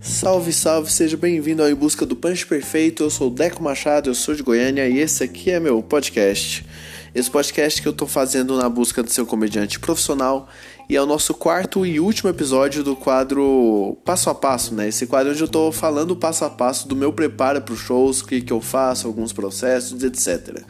Salve, salve, seja bem-vindo ao Em Busca do Punch Perfeito. Eu sou o Deco Machado, eu sou de Goiânia e esse aqui é meu podcast. Esse podcast que eu tô fazendo na busca do seu comediante profissional e é o nosso quarto e último episódio do quadro Passo a Passo, né? Esse quadro onde eu tô falando passo a passo do meu preparo para os shows, o que, que eu faço, alguns processos, etc.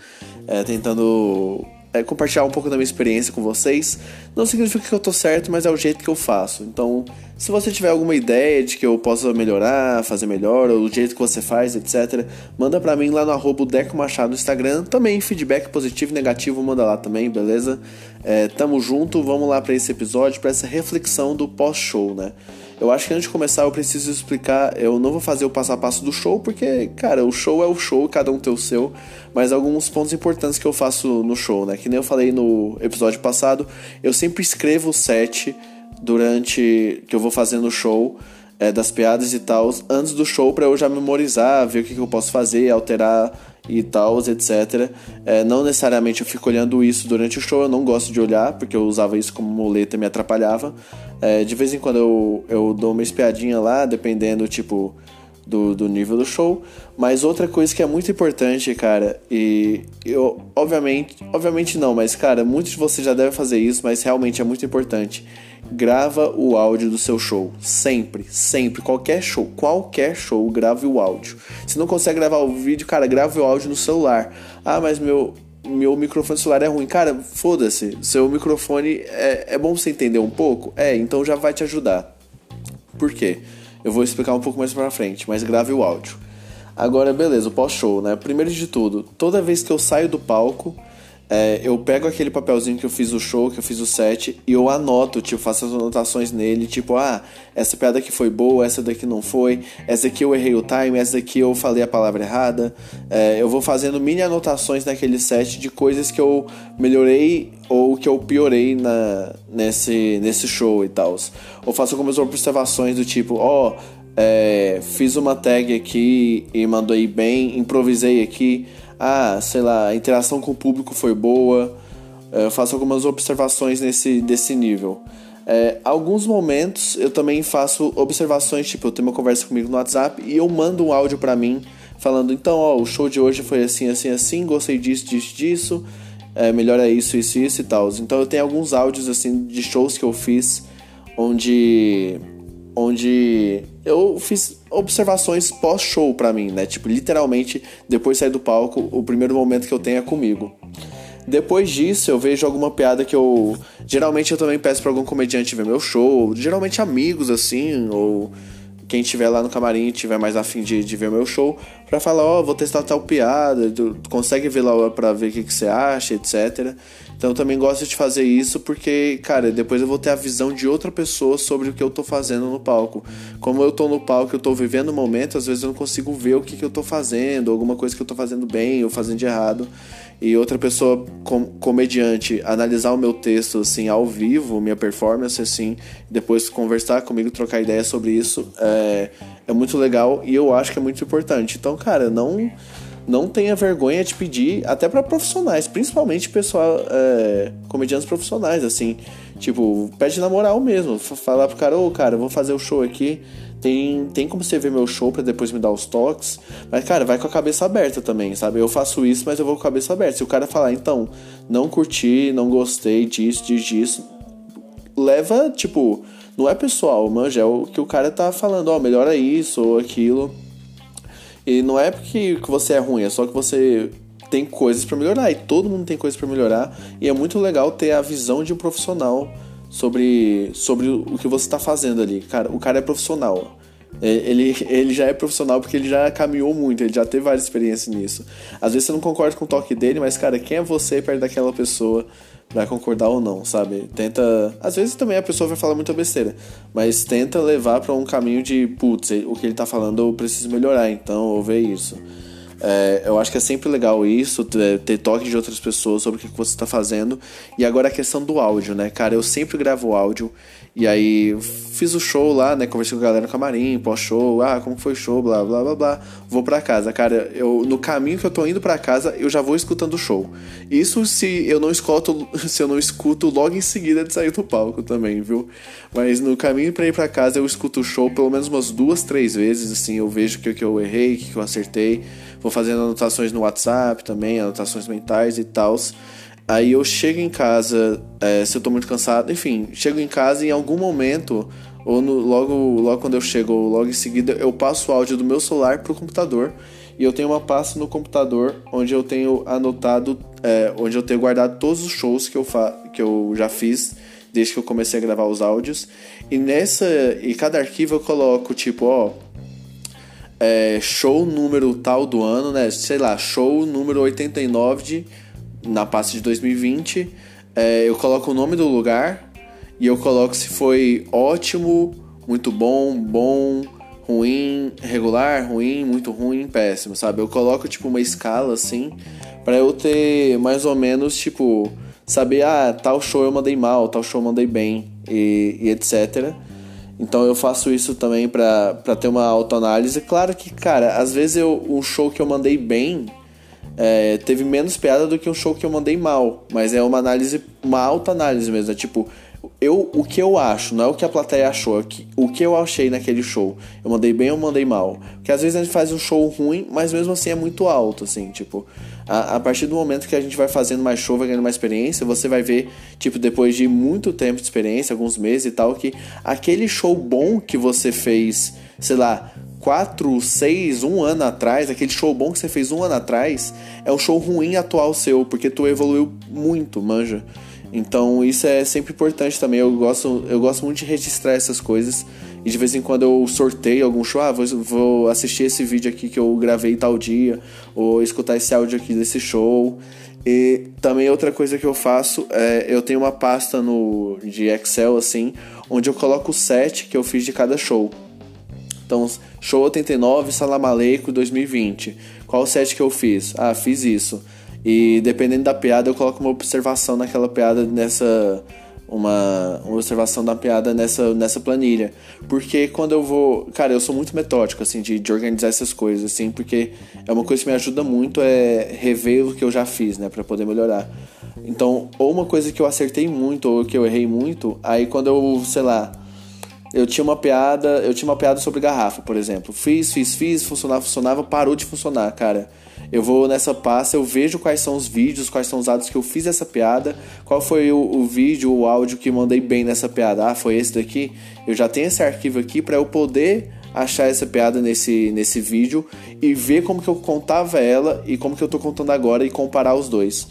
É, tentando é, compartilhar um pouco da minha experiência com vocês. Não significa que eu tô certo, mas é o jeito que eu faço. Então, se você tiver alguma ideia de que eu possa melhorar, fazer melhor, ou o jeito que você faz, etc., manda pra mim lá no arroba Deco Machado no Instagram. Também feedback positivo e negativo, manda lá também, beleza? É, tamo junto, vamos lá para esse episódio, para essa reflexão do pós-show, né? Eu acho que antes de começar eu preciso explicar. Eu não vou fazer o passo a passo do show, porque, cara, o show é o show, cada um tem o seu. Mas alguns pontos importantes que eu faço no show, né? Que nem eu falei no episódio passado, eu sempre escrevo o set durante. que eu vou fazendo o show. É, das piadas e tal, antes do show, para eu já memorizar, ver o que, que eu posso fazer, alterar e tal, etc. É, não necessariamente eu fico olhando isso durante o show, eu não gosto de olhar, porque eu usava isso como muleta e me atrapalhava. É, de vez em quando eu, eu dou uma espiadinha lá, dependendo, tipo, do, do nível do show. Mas outra coisa que é muito importante, cara, e eu, obviamente, obviamente não, mas, cara, muitos de vocês já devem fazer isso, mas realmente é muito importante. Grava o áudio do seu show. Sempre, sempre. Qualquer show, qualquer show, grave o áudio. Se não consegue gravar o vídeo, cara, grave o áudio no celular. Ah, mas meu, meu microfone celular é ruim. Cara, foda-se. Seu microfone é, é bom você entender um pouco? É, então já vai te ajudar. Por quê? Eu vou explicar um pouco mais pra frente, mas grave o áudio. Agora, beleza, o pós-show, né? Primeiro de tudo, toda vez que eu saio do palco, é, eu pego aquele papelzinho que eu fiz o show, que eu fiz o set, e eu anoto, tipo, faço as anotações nele, tipo, ah, essa piada aqui foi boa, essa daqui não foi, essa aqui eu errei o time, essa daqui eu falei a palavra errada. É, eu vou fazendo mini anotações naquele set de coisas que eu melhorei ou que eu piorei na, nesse, nesse show e tal. Ou faço algumas observações do tipo, ó, oh, é, fiz uma tag aqui e mandei bem, improvisei aqui ah, sei lá, a interação com o público foi boa. É, eu faço algumas observações nesse desse nível. É, alguns momentos eu também faço observações, tipo, eu tenho uma conversa comigo no WhatsApp e eu mando um áudio para mim falando, então, ó, o show de hoje foi assim, assim, assim, gostei disso, disso, disso, é, melhor é isso, isso, isso e tal. Então eu tenho alguns áudios, assim, de shows que eu fiz onde onde eu fiz observações pós-show para mim, né? Tipo, literalmente, depois de sair do palco, o primeiro momento que eu tenho é comigo. Depois disso, eu vejo alguma piada que eu. Geralmente eu também peço pra algum comediante ver meu show, geralmente amigos assim, ou quem tiver lá no camarim tiver mais afim de, de ver meu show, pra falar, ó, oh, vou testar tal piada, tu, tu consegue ver lá pra ver o que, que você acha, etc. Então eu também gosto de fazer isso porque, cara, depois eu vou ter a visão de outra pessoa sobre o que eu tô fazendo no palco. Como eu tô no palco, eu tô vivendo o momento, às vezes eu não consigo ver o que, que eu tô fazendo, alguma coisa que eu tô fazendo bem ou fazendo de errado e outra pessoa com, comediante analisar o meu texto assim ao vivo, minha performance assim, depois conversar comigo, trocar ideia sobre isso, é, é muito legal e eu acho que é muito importante. Então, cara, não não tenha vergonha de pedir até para profissionais, principalmente pessoal, é, comediantes profissionais, assim, tipo, pede na moral mesmo, falar pro cara, ô, oh, cara, vou fazer o show aqui, tem, tem como você ver meu show para depois me dar os toques. Mas, cara, vai com a cabeça aberta também, sabe? Eu faço isso, mas eu vou com a cabeça aberta. Se o cara falar, então, não curti, não gostei disso, disso, disso, leva, tipo, não é pessoal, manja, é o que o cara tá falando, ó, melhora isso ou aquilo. E não é porque você é ruim, é só que você tem coisas para melhorar e todo mundo tem coisas para melhorar e é muito legal ter a visão de um profissional sobre, sobre o que você está fazendo ali. Cara, o cara é profissional. É, ele, ele já é profissional porque ele já caminhou muito, ele já teve várias experiências nisso. Às vezes você não concorda com o toque dele, mas, cara, quem é você perto daquela pessoa para concordar ou não, sabe? Tenta. Às vezes também a pessoa vai falar muita besteira, mas tenta levar para um caminho de, putz, o que ele tá falando eu preciso melhorar, então, ou ver isso. É, eu acho que é sempre legal isso, ter toque de outras pessoas sobre o que você está fazendo. E agora a questão do áudio, né, cara? Eu sempre gravo áudio. E aí fiz o show lá, né? Conversei com a galera no camarim, pós-show, ah, como foi o show, blá blá blá blá. Vou pra casa. Cara, eu no caminho que eu tô indo pra casa, eu já vou escutando o show. Isso se eu não escuto, se eu não escuto logo em seguida de sair do palco também, viu? Mas no caminho pra ir pra casa eu escuto o show pelo menos umas duas, três vezes, assim, eu vejo o que, que eu errei, o que, que eu acertei. Vou fazendo anotações no WhatsApp também, anotações mentais e tal. Aí eu chego em casa, é, se eu tô muito cansado, enfim, chego em casa e em algum momento, ou no, logo, logo quando eu chego, ou logo em seguida, eu passo o áudio do meu celular pro computador. E eu tenho uma pasta no computador onde eu tenho anotado, é, onde eu tenho guardado todos os shows que eu, que eu já fiz desde que eu comecei a gravar os áudios. E nessa, e cada arquivo eu coloco tipo, ó, é, show número tal do ano, né? Sei lá, show número 89 de na pasta de 2020, é, eu coloco o nome do lugar e eu coloco se foi ótimo, muito bom, bom, ruim, regular, ruim, muito ruim, péssimo, sabe? Eu coloco tipo uma escala assim para eu ter mais ou menos tipo saber ah tal show eu mandei mal, tal show eu mandei bem e, e etc. Então eu faço isso também para ter uma autoanálise. Claro que, cara, às vezes eu, um show que eu mandei bem é, teve menos piada do que um show que eu mandei mal. Mas é uma análise, uma alta análise mesmo. É tipo, eu, o que eu acho, não é o que a plateia achou, é o que eu achei naquele show. Eu mandei bem ou mandei mal. Porque às vezes a gente faz um show ruim, mas mesmo assim é muito alto, assim, tipo. A, a partir do momento que a gente vai fazendo mais show, vai ganhando mais experiência, você vai ver, tipo, depois de muito tempo de experiência, alguns meses e tal, que aquele show bom que você fez, sei lá, 4, 6, um ano atrás, aquele show bom que você fez um ano atrás, é um show ruim atual seu, porque tu evoluiu muito, manja. Então isso é sempre importante também. Eu gosto, eu gosto muito de registrar essas coisas. E de vez em quando eu sorteio algum show, ah, vou, vou assistir esse vídeo aqui que eu gravei tal dia, ou escutar esse áudio aqui desse show. E também outra coisa que eu faço é eu tenho uma pasta no de Excel assim, onde eu coloco o set que eu fiz de cada show. Então, show 89, Salam Aleikum 2020. Qual o set que eu fiz? Ah, fiz isso. E dependendo da piada, eu coloco uma observação naquela piada nessa. Uma, uma observação da piada nessa, nessa planilha. Porque quando eu vou. Cara, eu sou muito metódico, assim, de, de organizar essas coisas, assim, porque é uma coisa que me ajuda muito é rever o que eu já fiz, né, para poder melhorar. Então, ou uma coisa que eu acertei muito, ou que eu errei muito, aí quando eu, sei lá eu tinha uma piada, eu tinha uma piada sobre garrafa, por exemplo. Fiz, fiz, fiz, funcionava, funcionava, parou de funcionar, cara. Eu vou nessa pasta, eu vejo quais são os vídeos, quais são os atos que eu fiz essa piada, qual foi o, o vídeo, o áudio que mandei bem nessa piada. Ah, foi esse daqui. Eu já tenho esse arquivo aqui para eu poder achar essa piada nesse, nesse vídeo e ver como que eu contava ela e como que eu tô contando agora e comparar os dois.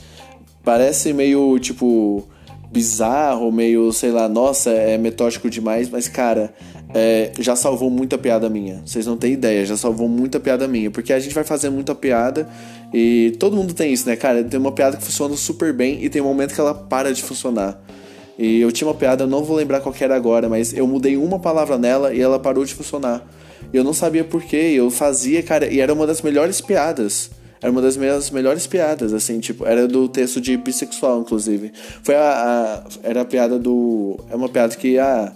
Parece meio tipo bizarro, meio, sei lá, nossa, é metódico demais, mas cara, é, já salvou muita piada minha. Vocês não têm ideia, já salvou muita piada minha. Porque a gente vai fazer muita piada e todo mundo tem isso, né, cara? Tem uma piada que funciona super bem e tem um momento que ela para de funcionar. E eu tinha uma piada, eu não vou lembrar qual era agora, mas eu mudei uma palavra nela e ela parou de funcionar. Eu não sabia porquê, eu fazia, cara, e era uma das melhores piadas. Era uma das minhas melhores piadas, assim, tipo, era do texto de bissexual, inclusive. Foi a. a era a piada do. É uma piada que, ah.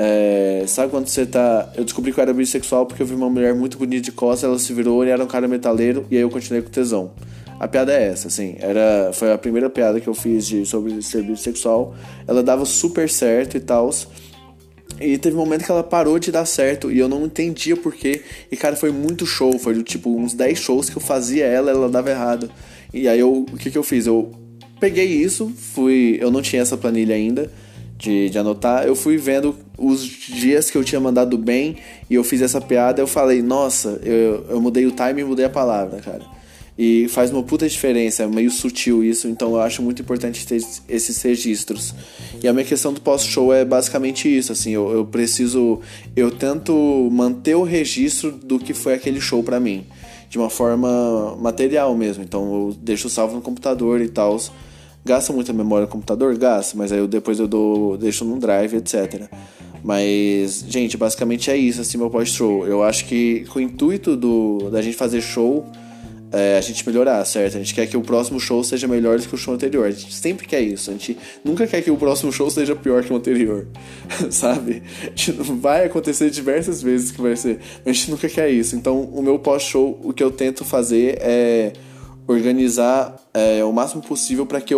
É, sabe quando você tá. Eu descobri que eu era bissexual porque eu vi uma mulher muito bonita de costas, ela se virou, ele era um cara metaleiro, e aí eu continuei com tesão. A piada é essa, assim. Era, foi a primeira piada que eu fiz de, sobre ser bissexual. Ela dava super certo e tal. E teve um momento que ela parou de dar certo e eu não entendia porquê. E cara, foi muito show. Foi tipo uns 10 shows que eu fazia ela, ela dava errado. E aí eu, o que que eu fiz? Eu peguei isso, fui. Eu não tinha essa planilha ainda de, de anotar. Eu fui vendo os dias que eu tinha mandado bem e eu fiz essa piada. Eu falei, nossa, eu, eu mudei o time e mudei a palavra, cara. E faz uma puta diferença, é meio sutil isso, então eu acho muito importante ter esses registros. E a minha questão do pós-show é basicamente isso, assim, eu, eu, preciso. Eu tento manter o registro do que foi aquele show para mim, de uma forma material mesmo. Então eu deixo salvo no computador e tal. Gasta muita memória no computador? Gasta, mas aí eu, depois eu dou, deixo num drive, etc. Mas, gente, basicamente é isso, assim, meu pós-show. Eu acho que com o intuito do, da gente fazer show é, a gente melhorar, certo? A gente quer que o próximo show seja melhor do que o show anterior. A gente sempre quer isso. A gente nunca quer que o próximo show seja pior que o anterior, sabe? vai acontecer diversas vezes que vai ser, mas a gente nunca quer isso. Então, o meu pós-show, o que eu tento fazer é organizar é, o máximo possível para que,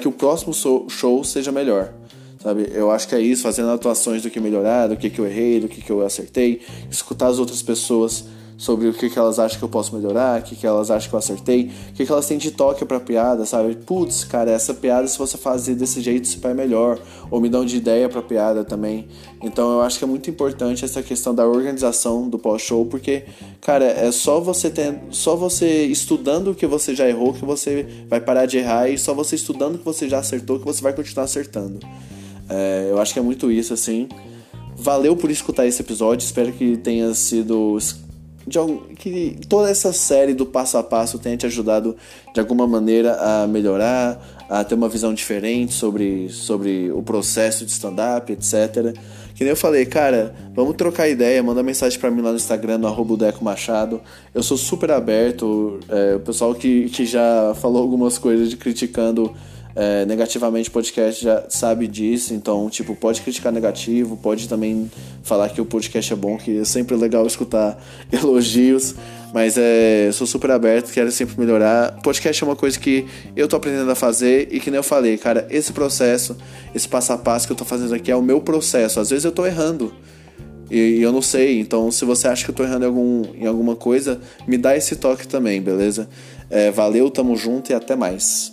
que o próximo show seja melhor. Sabe? Eu acho que é isso, fazendo atuações do que melhorar, do que, que eu errei, do que, que eu acertei, escutar as outras pessoas sobre o que, que elas acham que eu posso melhorar, o que, que elas acham que eu acertei, o que, que elas têm de toque pra piada, sabe? Putz, cara, essa piada, se você fazer desse jeito, vai melhor. Ou me dão de ideia pra piada também. Então eu acho que é muito importante essa questão da organização do pós-show, porque, cara, é só você ter, só você estudando o que você já errou que você vai parar de errar, e só você estudando o que você já acertou que você vai continuar acertando. É, eu acho que é muito isso, assim. Valeu por escutar esse episódio, espero que tenha sido de, que toda essa série do passo a passo tenha te ajudado de alguma maneira a melhorar, a ter uma visão diferente sobre, sobre o processo de stand-up, etc. Que nem eu falei, cara, vamos trocar ideia, manda mensagem para mim lá no Instagram, no arroba Deco Machado. Eu sou super aberto, é, o pessoal que, que já falou algumas coisas de criticando é, negativamente o podcast já sabe disso, então, tipo, pode criticar negativo, pode também falar que o podcast é bom, que é sempre legal escutar elogios, mas é, sou super aberto, quero sempre melhorar. Podcast é uma coisa que eu tô aprendendo a fazer e que nem eu falei, cara, esse processo, esse passo a passo que eu tô fazendo aqui é o meu processo. Às vezes eu tô errando. E, eu não sei, então se você acha que eu tô errando em, algum, em alguma coisa, me dá esse toque também, beleza? É, valeu, tamo junto e até mais.